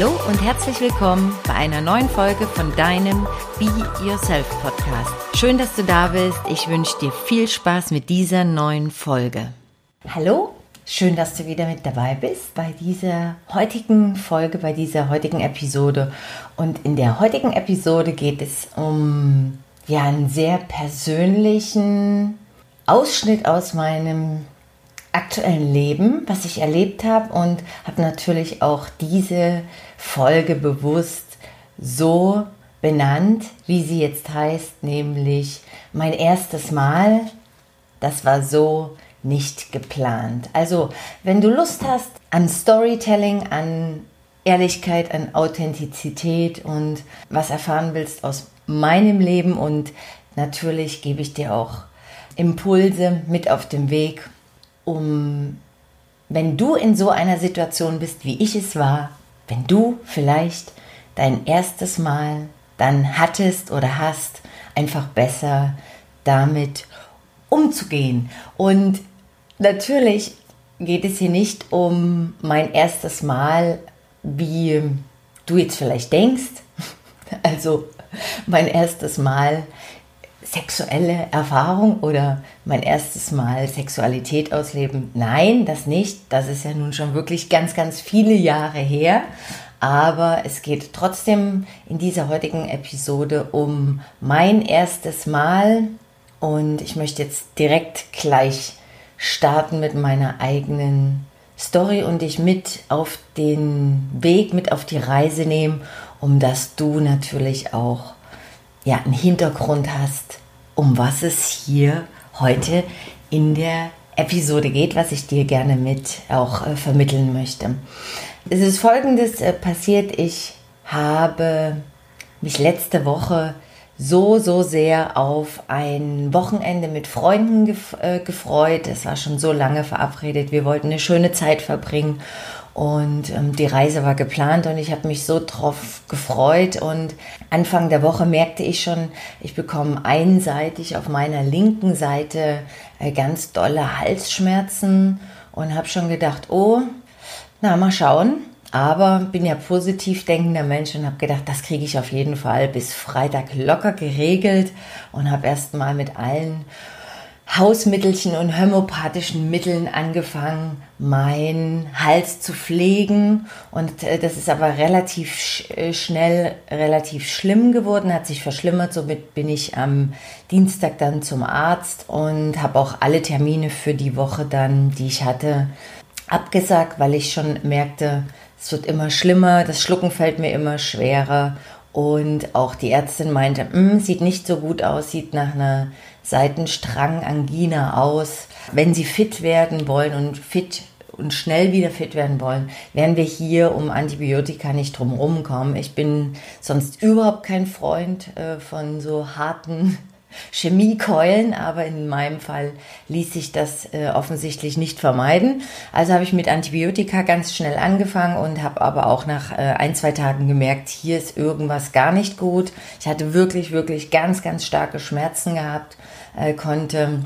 Hallo und herzlich willkommen bei einer neuen Folge von deinem Be Yourself Podcast. Schön, dass du da bist. Ich wünsche dir viel Spaß mit dieser neuen Folge. Hallo, schön, dass du wieder mit dabei bist bei dieser heutigen Folge, bei dieser heutigen Episode. Und in der heutigen Episode geht es um ja einen sehr persönlichen Ausschnitt aus meinem aktuellen Leben, was ich erlebt habe und habe natürlich auch diese Folge bewusst so benannt, wie sie jetzt heißt, nämlich mein erstes Mal. Das war so nicht geplant. Also, wenn du Lust hast an Storytelling, an Ehrlichkeit, an Authentizität und was erfahren willst aus meinem Leben und natürlich gebe ich dir auch Impulse mit auf dem Weg um, wenn du in so einer Situation bist, wie ich es war, wenn du vielleicht dein erstes Mal dann hattest oder hast, einfach besser damit umzugehen. Und natürlich geht es hier nicht um mein erstes Mal, wie du jetzt vielleicht denkst. Also mein erstes Mal sexuelle Erfahrung oder mein erstes Mal Sexualität ausleben. Nein, das nicht. Das ist ja nun schon wirklich ganz, ganz viele Jahre her. Aber es geht trotzdem in dieser heutigen Episode um mein erstes Mal. Und ich möchte jetzt direkt gleich starten mit meiner eigenen Story und dich mit auf den Weg, mit auf die Reise nehmen, um dass du natürlich auch ja, einen Hintergrund hast, um was es hier heute in der Episode geht, was ich dir gerne mit auch äh, vermitteln möchte. Es ist folgendes äh, passiert. Ich habe mich letzte Woche so, so sehr auf ein Wochenende mit Freunden gef äh, gefreut. Es war schon so lange verabredet. Wir wollten eine schöne Zeit verbringen und ähm, die Reise war geplant und ich habe mich so drauf gefreut. Und Anfang der Woche merkte ich schon, ich bekomme einseitig auf meiner linken Seite äh, ganz dolle Halsschmerzen und habe schon gedacht, oh, na mal schauen. Aber bin ja positiv denkender Mensch und habe gedacht, das kriege ich auf jeden Fall bis Freitag locker geregelt und habe erst mal mit allen Hausmittelchen und homöopathischen Mitteln angefangen, meinen Hals zu pflegen. Und äh, das ist aber relativ sch äh, schnell relativ schlimm geworden, hat sich verschlimmert. Somit bin ich am Dienstag dann zum Arzt und habe auch alle Termine für die Woche dann, die ich hatte, abgesagt, weil ich schon merkte, es wird immer schlimmer, das Schlucken fällt mir immer schwerer. Und auch die Ärztin meinte, mm, sieht nicht so gut aus, sieht nach einer Seitenstrang-Angina aus. Wenn Sie fit werden wollen und fit und schnell wieder fit werden wollen, werden wir hier um Antibiotika nicht drum kommen. Ich bin sonst überhaupt kein Freund äh, von so harten Chemiekeulen, aber in meinem Fall ließ sich das äh, offensichtlich nicht vermeiden. Also habe ich mit Antibiotika ganz schnell angefangen und habe aber auch nach äh, ein, zwei Tagen gemerkt, hier ist irgendwas gar nicht gut. Ich hatte wirklich, wirklich ganz, ganz starke Schmerzen gehabt, äh, konnte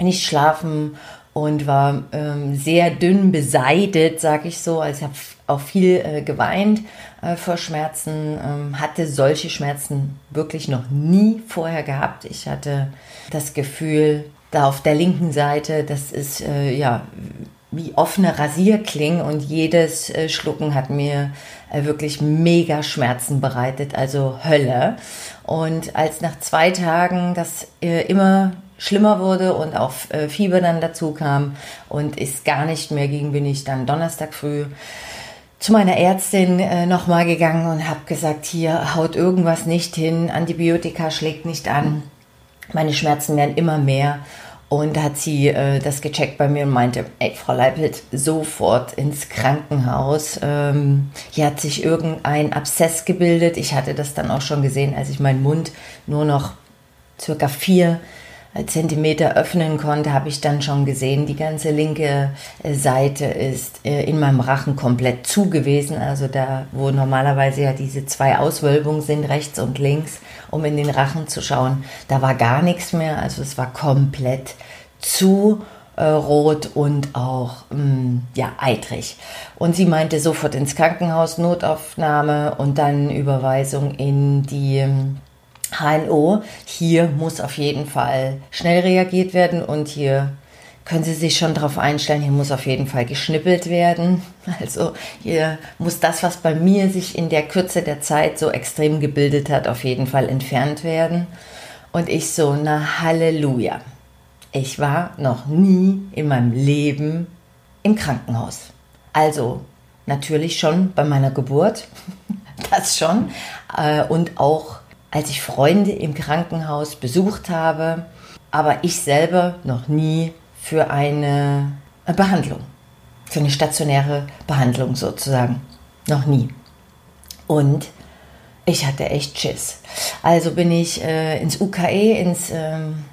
nicht schlafen und war ähm, sehr dünn beseitet, sag ich so. Also ich habe auch viel äh, geweint äh, vor Schmerzen, ähm, hatte solche Schmerzen wirklich noch nie vorher gehabt. Ich hatte das Gefühl, da auf der linken Seite, das ist äh, ja wie offene Rasierklingen und jedes äh, Schlucken hat mir äh, wirklich mega Schmerzen bereitet, also Hölle. Und als nach zwei Tagen das äh, immer schlimmer wurde und auch äh, Fieber dann dazu kam und es gar nicht mehr ging, bin ich dann Donnerstag früh zu meiner Ärztin äh, nochmal gegangen und habe gesagt, hier haut irgendwas nicht hin, Antibiotika schlägt nicht an, meine Schmerzen werden immer mehr. Und hat sie äh, das gecheckt bei mir und meinte, ey, Frau Leipelt, sofort ins Krankenhaus. Ähm, hier hat sich irgendein Abszess gebildet. Ich hatte das dann auch schon gesehen, als ich meinen Mund nur noch circa vier Zentimeter öffnen konnte, habe ich dann schon gesehen, die ganze linke äh, Seite ist äh, in meinem Rachen komplett zu gewesen. Also da, wo normalerweise ja diese zwei Auswölbungen sind, rechts und links, um in den Rachen zu schauen, da war gar nichts mehr. Also es war komplett zu äh, rot und auch mh, mm, ja, eitrig. Und sie meinte sofort ins Krankenhaus, Notaufnahme und dann Überweisung in die HNO. Hier muss auf jeden Fall schnell reagiert werden und hier können Sie sich schon darauf einstellen, hier muss auf jeden Fall geschnippelt werden. Also hier muss das, was bei mir sich in der Kürze der Zeit so extrem gebildet hat, auf jeden Fall entfernt werden. Und ich so, na Halleluja. Ich war noch nie in meinem Leben im Krankenhaus. Also natürlich schon bei meiner Geburt, das schon. Äh, und auch als ich Freunde im Krankenhaus besucht habe, aber ich selber noch nie für eine Behandlung, für eine stationäre Behandlung sozusagen. Noch nie. Und ich hatte echt Schiss. Also bin ich äh, ins UKE, ins ähm,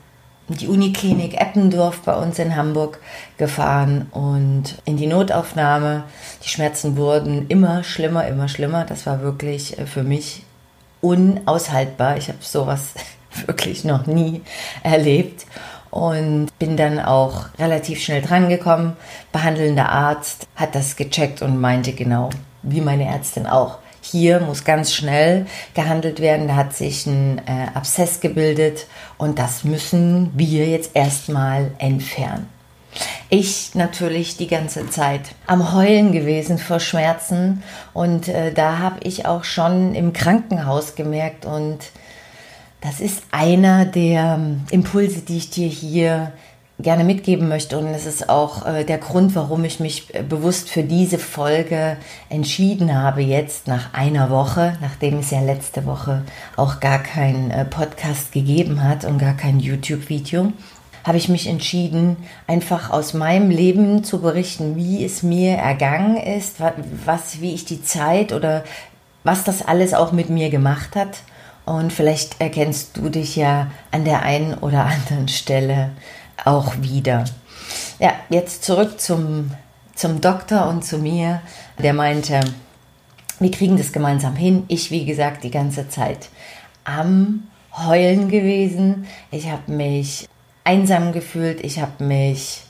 die Uniklinik Eppendorf bei uns in Hamburg gefahren und in die Notaufnahme. Die Schmerzen wurden immer schlimmer, immer schlimmer. Das war wirklich äh, für mich unaushaltbar. Ich habe sowas wirklich noch nie erlebt und bin dann auch relativ schnell drangekommen. Behandelnder Arzt hat das gecheckt und meinte genau, wie meine Ärztin auch, hier muss ganz schnell gehandelt werden. Da hat sich ein äh, Abszess gebildet und das müssen wir jetzt erstmal entfernen. Ich natürlich die ganze Zeit am Heulen gewesen vor Schmerzen und äh, da habe ich auch schon im Krankenhaus gemerkt und das ist einer der ähm, Impulse, die ich dir hier gerne mitgeben möchte. Und es ist auch äh, der Grund, warum ich mich äh, bewusst für diese Folge entschieden habe, jetzt nach einer Woche, nachdem es ja letzte Woche auch gar keinen äh, Podcast gegeben hat und gar kein YouTube-Video, habe ich mich entschieden, einfach aus meinem Leben zu berichten, wie es mir ergangen ist, was, wie ich die Zeit oder was das alles auch mit mir gemacht hat. Und vielleicht erkennst du dich ja an der einen oder anderen Stelle auch wieder. Ja, jetzt zurück zum, zum Doktor und zu mir. Der meinte, wir kriegen das gemeinsam hin. Ich, wie gesagt, die ganze Zeit am Heulen gewesen. Ich habe mich einsam gefühlt. Ich habe mich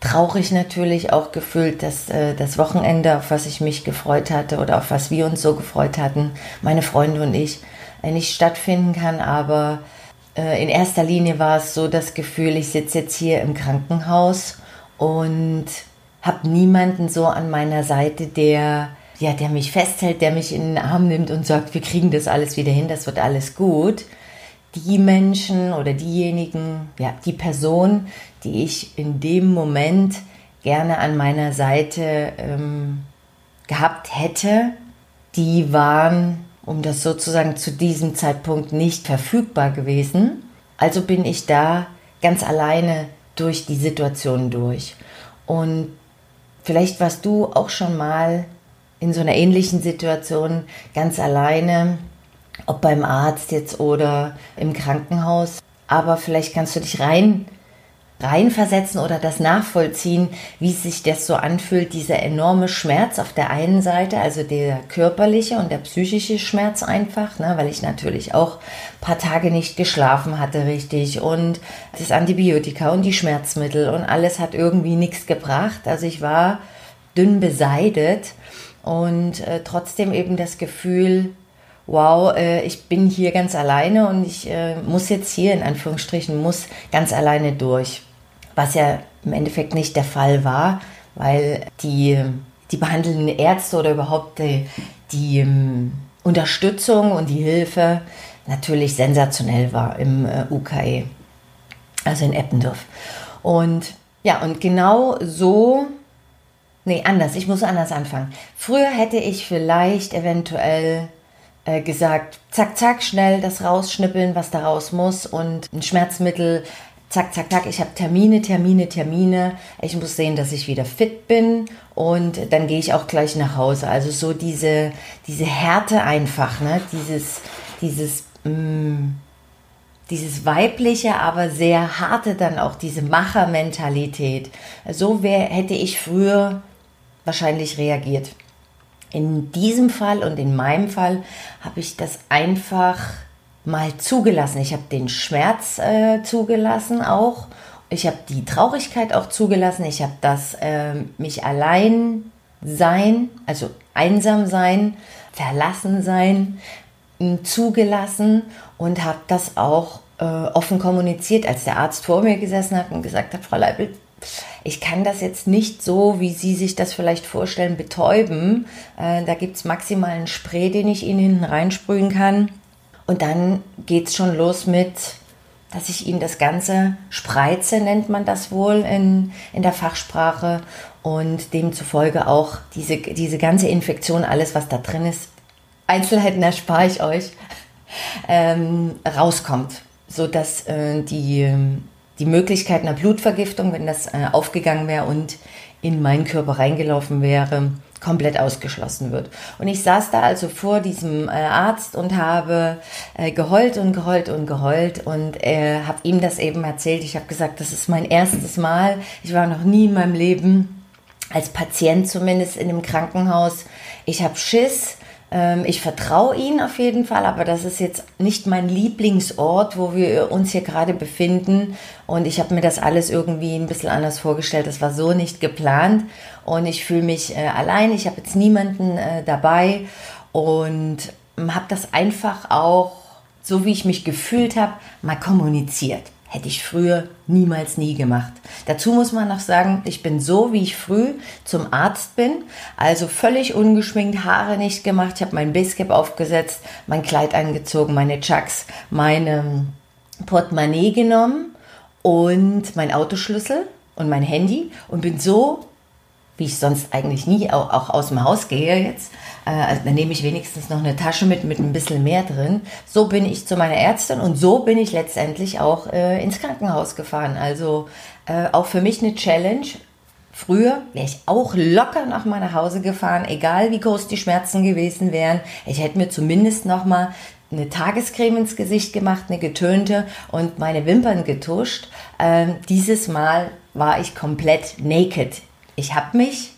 traurig natürlich auch gefühlt, dass äh, das Wochenende, auf was ich mich gefreut hatte oder auf was wir uns so gefreut hatten, meine Freunde und ich, äh, nicht stattfinden kann. Aber äh, in erster Linie war es so das Gefühl, ich sitze jetzt hier im Krankenhaus und habe niemanden so an meiner Seite, der ja, der mich festhält, der mich in den Arm nimmt und sagt, wir kriegen das alles wieder hin, das wird alles gut. Die Menschen oder diejenigen, ja, die Person, die ich in dem Moment gerne an meiner Seite ähm, gehabt hätte, die waren um das sozusagen zu diesem Zeitpunkt nicht verfügbar gewesen. Also bin ich da ganz alleine durch die Situation durch. Und vielleicht warst du auch schon mal in so einer ähnlichen Situation ganz alleine, ob beim Arzt jetzt oder im Krankenhaus. Aber vielleicht kannst du dich rein reinversetzen oder das nachvollziehen, wie sich das so anfühlt, dieser enorme Schmerz auf der einen Seite, also der körperliche und der psychische Schmerz einfach, ne, weil ich natürlich auch ein paar Tage nicht geschlafen hatte richtig und das Antibiotika und die Schmerzmittel und alles hat irgendwie nichts gebracht. Also ich war dünn beseidet und äh, trotzdem eben das Gefühl, wow, äh, ich bin hier ganz alleine und ich äh, muss jetzt hier in Anführungsstrichen, muss ganz alleine durch was ja im Endeffekt nicht der Fall war, weil die, die behandelnden Ärzte oder überhaupt die, die um, Unterstützung und die Hilfe natürlich sensationell war im äh, UKE, also in Eppendorf. Und ja, und genau so, nee, anders, ich muss anders anfangen. Früher hätte ich vielleicht eventuell äh, gesagt, zack, zack, schnell das rausschnippeln, was da raus muss und ein Schmerzmittel zack, zack, zack, ich habe Termine, Termine, Termine. Ich muss sehen, dass ich wieder fit bin und dann gehe ich auch gleich nach Hause. Also so diese, diese Härte einfach, ne? dieses, dieses, mm, dieses weibliche, aber sehr harte dann auch, diese Machermentalität. So wär, hätte ich früher wahrscheinlich reagiert. In diesem Fall und in meinem Fall habe ich das einfach mal zugelassen. Ich habe den Schmerz äh, zugelassen auch ich habe die Traurigkeit auch zugelassen. Ich habe das äh, mich allein sein, also einsam sein, verlassen sein, zugelassen und habe das auch äh, offen kommuniziert, als der Arzt vor mir gesessen hat und gesagt hat, Frau Leibel, ich kann das jetzt nicht so, wie Sie sich das vielleicht vorstellen, betäuben. Äh, da gibt es maximal einen Spray, den ich Ihnen hinten reinsprühen kann. Und dann geht es schon los mit, dass ich Ihnen das Ganze spreize, nennt man das wohl in, in der Fachsprache. Und demzufolge auch diese, diese ganze Infektion, alles was da drin ist, Einzelheiten erspare ich euch, ähm, rauskommt, sodass äh, die, die Möglichkeit einer Blutvergiftung, wenn das äh, aufgegangen wäre und in meinen Körper reingelaufen wäre, komplett ausgeschlossen wird. Und ich saß da also vor diesem äh, Arzt und habe äh, geheult und geheult und geheult und äh, habe ihm das eben erzählt. Ich habe gesagt, das ist mein erstes Mal. Ich war noch nie in meinem Leben als Patient zumindest in einem Krankenhaus. Ich habe Schiss. Ähm, ich vertraue Ihnen auf jeden Fall, aber das ist jetzt nicht mein Lieblingsort, wo wir uns hier gerade befinden. Und ich habe mir das alles irgendwie ein bisschen anders vorgestellt. Das war so nicht geplant. Und ich fühle mich äh, allein. Ich habe jetzt niemanden äh, dabei und habe das einfach auch, so wie ich mich gefühlt habe, mal kommuniziert. Hätte ich früher niemals nie gemacht. Dazu muss man noch sagen, ich bin so, wie ich früh zum Arzt bin, also völlig ungeschminkt, Haare nicht gemacht. Ich habe mein Basecap aufgesetzt, mein Kleid angezogen, meine Chucks, meine Portemonnaie genommen und mein Autoschlüssel und mein Handy und bin so wie ich sonst eigentlich nie auch, auch aus dem Haus gehe jetzt. Äh, also dann nehme ich wenigstens noch eine Tasche mit, mit ein bisschen mehr drin. So bin ich zu meiner Ärztin und so bin ich letztendlich auch äh, ins Krankenhaus gefahren. Also äh, auch für mich eine Challenge. Früher wäre ich auch locker nach meiner Hause gefahren, egal wie groß die Schmerzen gewesen wären. Ich hätte mir zumindest noch mal eine Tagescreme ins Gesicht gemacht, eine getönte und meine Wimpern getuscht. Ähm, dieses Mal war ich komplett naked ich habe mich,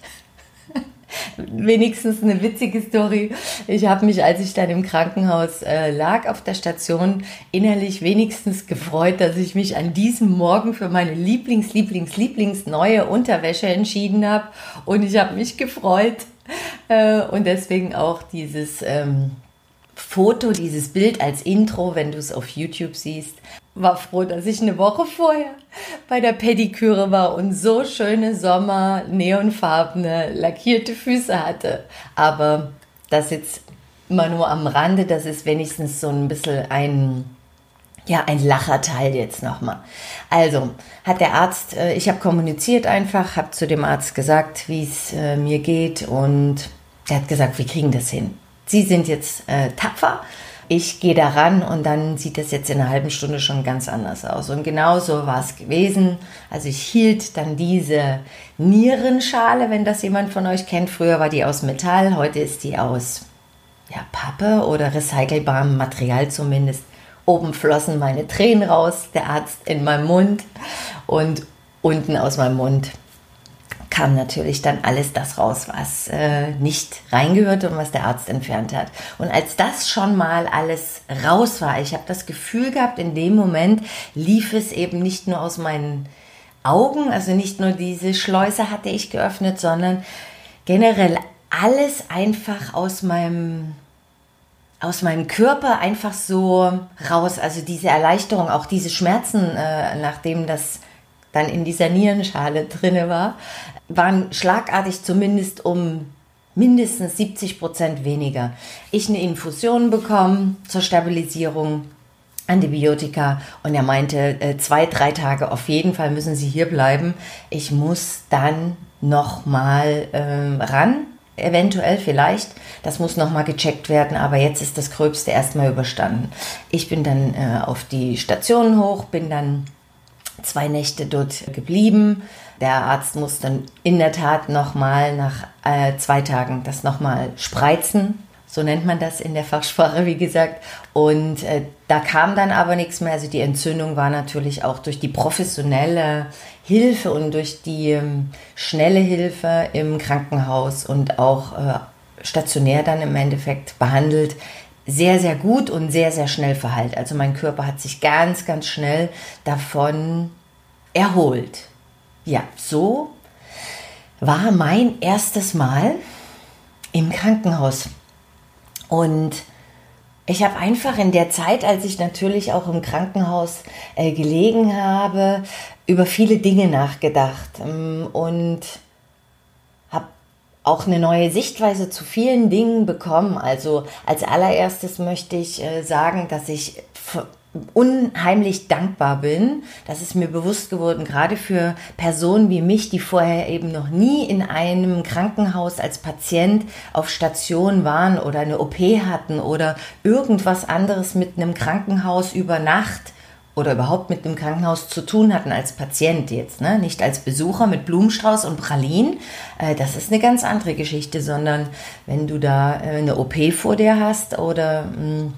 wenigstens eine witzige Story, ich habe mich, als ich dann im Krankenhaus äh, lag auf der Station, innerlich wenigstens gefreut, dass ich mich an diesem Morgen für meine Lieblings, Lieblings, Lieblings neue Unterwäsche entschieden habe. Und ich habe mich gefreut. Äh, und deswegen auch dieses... Ähm, Foto, dieses Bild als Intro, wenn du es auf YouTube siehst, war froh, dass ich eine Woche vorher bei der Pediküre war und so schöne Sommer, neonfarbene, lackierte Füße hatte. Aber das jetzt immer nur am Rande, das ist wenigstens so ein bisschen ein, ja, ein Lacherteil jetzt nochmal. Also hat der Arzt, äh, ich habe kommuniziert einfach, habe zu dem Arzt gesagt, wie es äh, mir geht und er hat gesagt, wir kriegen das hin. Sie sind jetzt äh, tapfer ich gehe da ran und dann sieht das jetzt in einer halben Stunde schon ganz anders aus. Und genau so war es gewesen. Also ich hielt dann diese Nierenschale, wenn das jemand von euch kennt. Früher war die aus Metall, heute ist die aus ja, Pappe oder recycelbarem Material zumindest. Oben flossen meine Tränen raus, der Arzt in meinem Mund und unten aus meinem Mund kam natürlich dann alles das raus, was äh, nicht reingehörte und was der Arzt entfernt hat. Und als das schon mal alles raus war, ich habe das Gefühl gehabt, in dem Moment lief es eben nicht nur aus meinen Augen, also nicht nur diese Schleuse hatte ich geöffnet, sondern generell alles einfach aus meinem aus meinem Körper einfach so raus. Also diese Erleichterung, auch diese Schmerzen, äh, nachdem das dann in dieser Nierenschale drinne war, waren schlagartig zumindest um mindestens 70 Prozent weniger. Ich eine Infusion bekommen zur Stabilisierung, Antibiotika und er meinte, äh, zwei, drei Tage auf jeden Fall müssen Sie hier bleiben. Ich muss dann nochmal ähm, ran, eventuell vielleicht. Das muss nochmal gecheckt werden, aber jetzt ist das Gröbste erstmal überstanden. Ich bin dann äh, auf die Station hoch, bin dann zwei Nächte dort geblieben. Der Arzt muss dann in der Tat nochmal nach äh, zwei Tagen das nochmal spreizen. So nennt man das in der Fachsprache, wie gesagt. Und äh, da kam dann aber nichts mehr. Also die Entzündung war natürlich auch durch die professionelle Hilfe und durch die ähm, schnelle Hilfe im Krankenhaus und auch äh, stationär dann im Endeffekt behandelt sehr, sehr gut und sehr, sehr schnell verheilt. Also mein Körper hat sich ganz, ganz schnell davon erholt. Ja, so war mein erstes Mal im Krankenhaus. Und ich habe einfach in der Zeit, als ich natürlich auch im Krankenhaus äh, gelegen habe, über viele Dinge nachgedacht ähm, und auch eine neue Sichtweise zu vielen Dingen bekommen. Also als allererstes möchte ich äh, sagen, dass ich unheimlich dankbar bin. Das ist mir bewusst geworden, gerade für Personen wie mich, die vorher eben noch nie in einem Krankenhaus als Patient auf Station waren oder eine OP hatten oder irgendwas anderes mit einem Krankenhaus über Nacht oder überhaupt mit einem Krankenhaus zu tun hatten als Patient jetzt, ne? nicht als Besucher mit Blumenstrauß und Pralin. Äh, das ist eine ganz andere Geschichte, sondern wenn du da äh, eine OP vor dir hast oder mh, hm,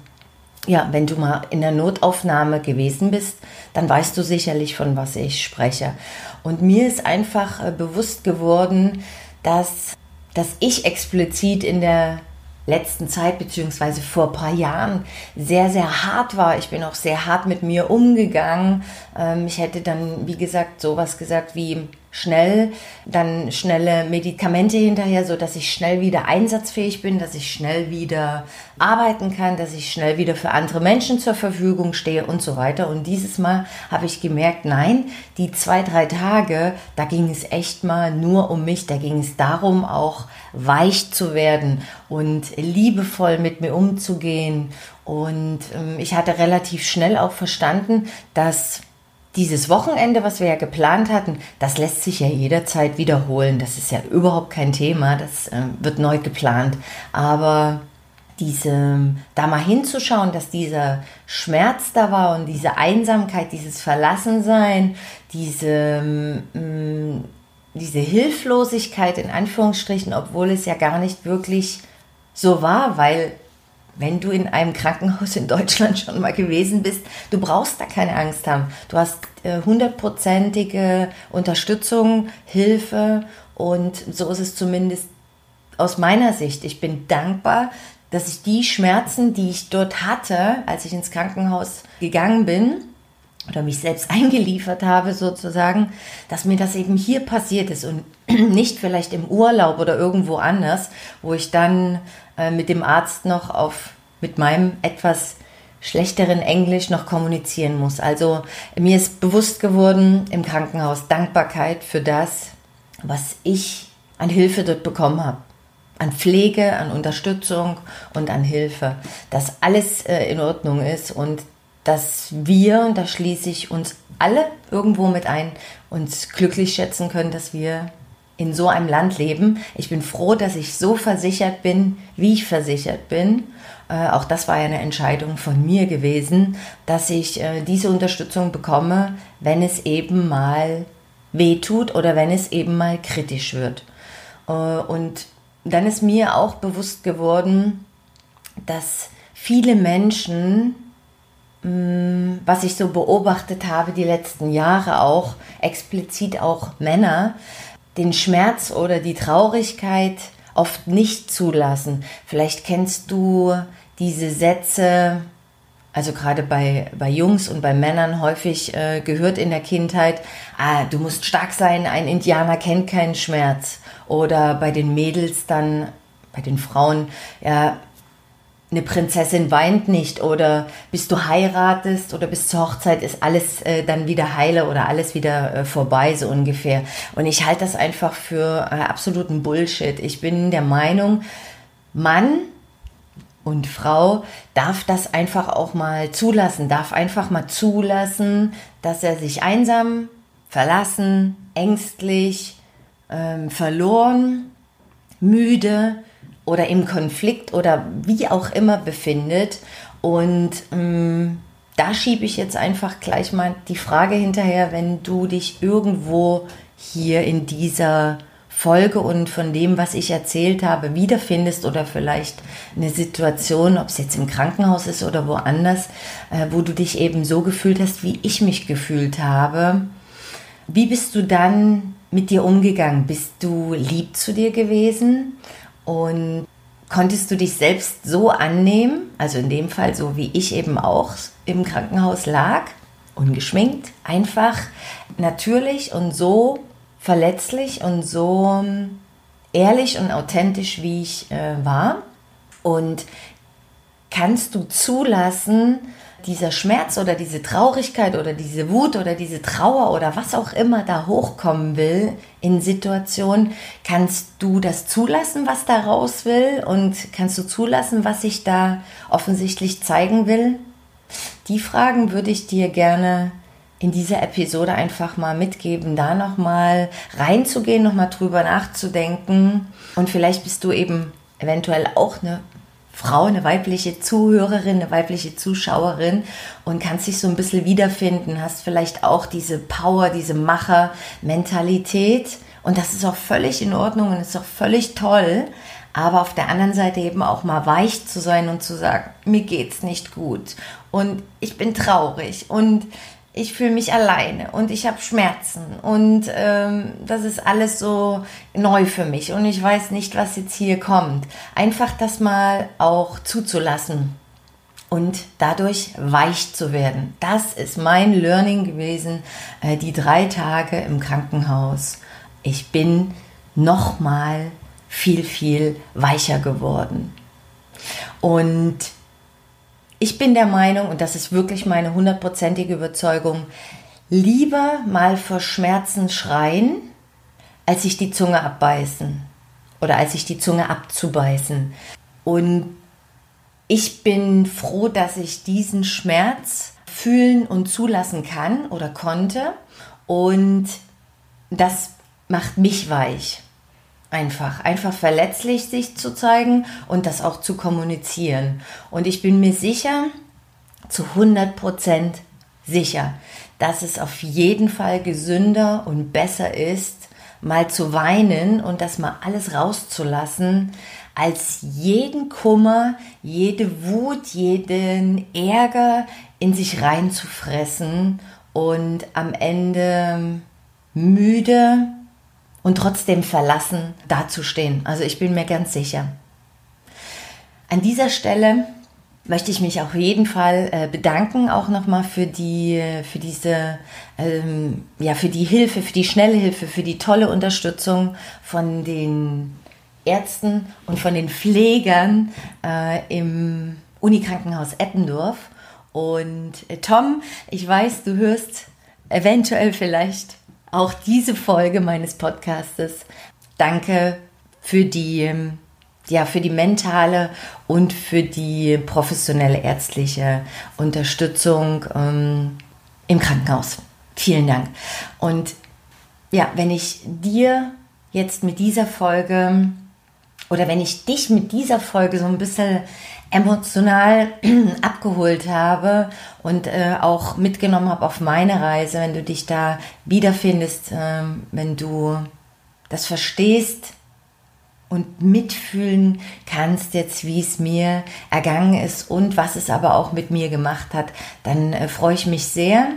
ja, wenn du mal in der Notaufnahme gewesen bist, dann weißt du sicherlich, von was ich spreche. Und mir ist einfach äh, bewusst geworden, dass, dass ich explizit in der letzten Zeit beziehungsweise vor ein paar Jahren sehr, sehr hart war. Ich bin auch sehr hart mit mir umgegangen. Ähm, ich hätte dann, wie gesagt, sowas gesagt wie, schnell, dann schnelle Medikamente hinterher, so dass ich schnell wieder einsatzfähig bin, dass ich schnell wieder arbeiten kann, dass ich schnell wieder für andere Menschen zur Verfügung stehe und so weiter. Und dieses Mal habe ich gemerkt, nein, die zwei, drei Tage, da ging es echt mal nur um mich, da ging es darum, auch weich zu werden und liebevoll mit mir umzugehen. Und ähm, ich hatte relativ schnell auch verstanden, dass dieses Wochenende, was wir ja geplant hatten, das lässt sich ja jederzeit wiederholen. Das ist ja überhaupt kein Thema. Das äh, wird neu geplant. Aber diese, da mal hinzuschauen, dass dieser Schmerz da war und diese Einsamkeit, dieses Verlassensein, diese, mh, diese Hilflosigkeit in Anführungsstrichen, obwohl es ja gar nicht wirklich so war, weil wenn du in einem Krankenhaus in Deutschland schon mal gewesen bist, du brauchst da keine Angst haben. Du hast äh, hundertprozentige Unterstützung, Hilfe und so ist es zumindest aus meiner Sicht. Ich bin dankbar, dass ich die Schmerzen, die ich dort hatte, als ich ins Krankenhaus gegangen bin, oder mich selbst eingeliefert habe sozusagen, dass mir das eben hier passiert ist und nicht vielleicht im Urlaub oder irgendwo anders, wo ich dann äh, mit dem Arzt noch auf mit meinem etwas schlechteren Englisch noch kommunizieren muss. Also mir ist bewusst geworden im Krankenhaus Dankbarkeit für das, was ich an Hilfe dort bekommen habe. An Pflege, an Unterstützung und an Hilfe. Dass alles äh, in Ordnung ist und dass wir, und da schließe ich uns alle irgendwo mit ein, uns glücklich schätzen können, dass wir in so einem Land leben. Ich bin froh, dass ich so versichert bin, wie ich versichert bin. Äh, auch das war ja eine Entscheidung von mir gewesen, dass ich äh, diese Unterstützung bekomme, wenn es eben mal weh tut oder wenn es eben mal kritisch wird. Äh, und dann ist mir auch bewusst geworden, dass viele Menschen was ich so beobachtet habe die letzten Jahre auch, explizit auch Männer, den Schmerz oder die Traurigkeit oft nicht zulassen. Vielleicht kennst du diese Sätze, also gerade bei, bei Jungs und bei Männern häufig äh, gehört in der Kindheit, ah, du musst stark sein, ein Indianer kennt keinen Schmerz. Oder bei den Mädels dann, bei den Frauen, ja, eine Prinzessin weint nicht oder bis du heiratest oder bis zur Hochzeit ist alles äh, dann wieder heile oder alles wieder äh, vorbei, so ungefähr. Und ich halte das einfach für äh, absoluten Bullshit. Ich bin der Meinung, Mann und Frau darf das einfach auch mal zulassen, darf einfach mal zulassen, dass er sich einsam, verlassen, ängstlich, ähm, verloren, müde, oder im Konflikt oder wie auch immer befindet. Und ähm, da schiebe ich jetzt einfach gleich mal die Frage hinterher, wenn du dich irgendwo hier in dieser Folge und von dem, was ich erzählt habe, wiederfindest oder vielleicht eine Situation, ob es jetzt im Krankenhaus ist oder woanders, äh, wo du dich eben so gefühlt hast, wie ich mich gefühlt habe. Wie bist du dann mit dir umgegangen? Bist du lieb zu dir gewesen? Und konntest du dich selbst so annehmen, also in dem Fall so wie ich eben auch im Krankenhaus lag, ungeschminkt, einfach, natürlich und so verletzlich und so ähm, ehrlich und authentisch, wie ich äh, war. Und kannst du zulassen, dieser Schmerz oder diese Traurigkeit oder diese Wut oder diese Trauer oder was auch immer da hochkommen will in Situationen, kannst du das zulassen, was da raus will und kannst du zulassen, was sich da offensichtlich zeigen will? Die Fragen würde ich dir gerne in dieser Episode einfach mal mitgeben, da nochmal reinzugehen, nochmal drüber nachzudenken. Und vielleicht bist du eben eventuell auch eine Frau, eine weibliche Zuhörerin, eine weibliche Zuschauerin und kannst dich so ein bisschen wiederfinden, hast vielleicht auch diese Power, diese Macher-Mentalität. Und das ist auch völlig in Ordnung und ist auch völlig toll. Aber auf der anderen Seite eben auch mal weich zu sein und zu sagen, mir geht's nicht gut und ich bin traurig und ich fühle mich alleine und ich habe Schmerzen und ähm, das ist alles so neu für mich und ich weiß nicht, was jetzt hier kommt. Einfach das mal auch zuzulassen und dadurch weich zu werden. Das ist mein Learning gewesen, äh, die drei Tage im Krankenhaus. Ich bin nochmal viel, viel weicher geworden. Und ich bin der Meinung, und das ist wirklich meine hundertprozentige Überzeugung, lieber mal vor Schmerzen schreien, als sich die Zunge abbeißen oder als sich die Zunge abzubeißen. Und ich bin froh, dass ich diesen Schmerz fühlen und zulassen kann oder konnte. Und das macht mich weich. Einfach, einfach verletzlich sich zu zeigen und das auch zu kommunizieren. Und ich bin mir sicher, zu 100 Prozent sicher, dass es auf jeden Fall gesünder und besser ist, mal zu weinen und das mal alles rauszulassen, als jeden Kummer, jede Wut, jeden Ärger in sich reinzufressen und am Ende müde und trotzdem verlassen dazustehen. Also ich bin mir ganz sicher. An dieser Stelle möchte ich mich auf jeden Fall äh, bedanken, auch nochmal für die, für diese, ähm, ja, für die Hilfe, für die schnelle Hilfe, für die tolle Unterstützung von den Ärzten und von den Pflegern äh, im Unikrankenhaus Eppendorf. Und äh, Tom, ich weiß, du hörst eventuell vielleicht auch diese Folge meines Podcastes. Danke für die, ähm, ja, für die mentale und für die professionelle ärztliche Unterstützung ähm, im Krankenhaus. Vielen Dank. Und ja, wenn ich dir jetzt mit dieser Folge oder wenn ich dich mit dieser Folge so ein bisschen emotional abgeholt habe und äh, auch mitgenommen habe auf meine Reise, wenn du dich da wiederfindest, äh, wenn du das verstehst und mitfühlen kannst jetzt, wie es mir ergangen ist und was es aber auch mit mir gemacht hat, dann äh, freue ich mich sehr.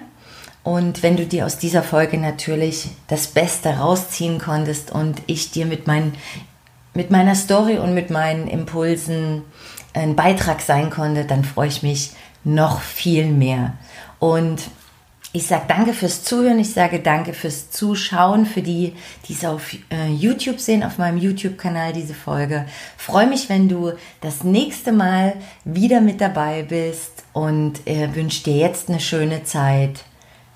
Und wenn du dir aus dieser Folge natürlich das Beste rausziehen konntest und ich dir mit, mein, mit meiner Story und mit meinen Impulsen ein Beitrag sein konnte, dann freue ich mich noch viel mehr. Und ich sage danke fürs Zuhören, ich sage danke fürs Zuschauen, für die, die es auf äh, YouTube sehen, auf meinem YouTube-Kanal diese Folge. Freue mich, wenn du das nächste Mal wieder mit dabei bist und äh, wünsche dir jetzt eine schöne Zeit.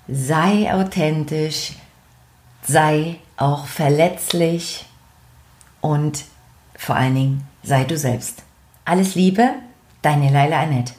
Sei authentisch, sei auch verletzlich und vor allen Dingen sei du selbst. Alles Liebe, deine Leila Annette.